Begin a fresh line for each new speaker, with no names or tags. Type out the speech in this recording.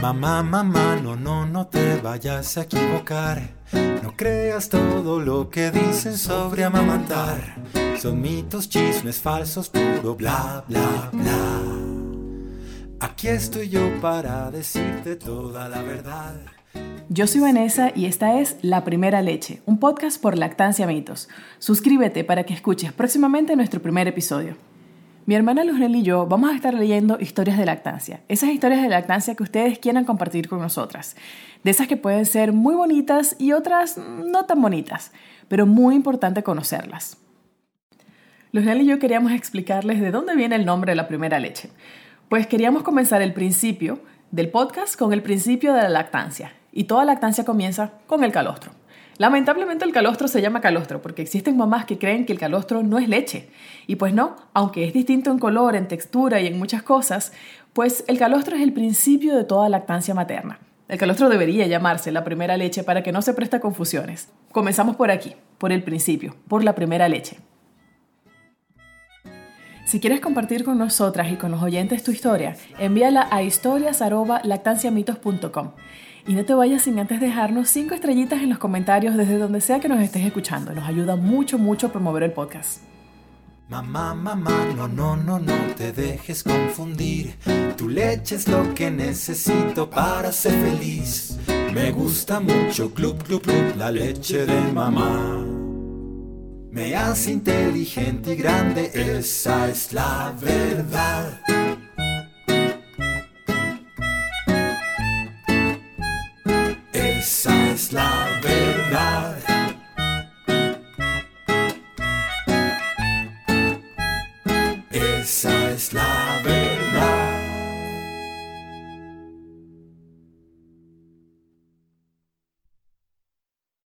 Mamá, mamá, no, no, no te vayas a equivocar. No creas todo lo que dicen sobre amamantar. Son mitos, chismes falsos, puro bla, bla, bla. Aquí estoy yo para decirte toda la verdad.
Yo soy Vanessa y esta es La Primera Leche, un podcast por Lactancia Mitos. Suscríbete para que escuches próximamente nuestro primer episodio. Mi hermana Luzrel y yo vamos a estar leyendo historias de lactancia, esas historias de lactancia que ustedes quieran compartir con nosotras, de esas que pueden ser muy bonitas y otras no tan bonitas, pero muy importante conocerlas. Luzrel y yo queríamos explicarles de dónde viene el nombre de la primera leche, pues queríamos comenzar el principio del podcast con el principio de la lactancia, y toda lactancia comienza con el calostro. Lamentablemente el calostro se llama calostro porque existen mamás que creen que el calostro no es leche. Y pues no, aunque es distinto en color, en textura y en muchas cosas, pues el calostro es el principio de toda lactancia materna. El calostro debería llamarse la primera leche para que no se preste a confusiones. Comenzamos por aquí, por el principio, por la primera leche. Si quieres compartir con nosotras y con los oyentes tu historia, envíala a historias.lactanciamitos.com. Y no te vayas sin antes dejarnos cinco estrellitas en los comentarios desde donde sea que nos estés escuchando. Nos ayuda mucho, mucho a promover el podcast.
Mamá, mamá, no, no, no, no te dejes confundir. Tu leche es lo que necesito para ser feliz. Me gusta mucho, club, club, club, la leche de mamá. Me hace inteligente y grande, esa es la verdad. Es la verdad.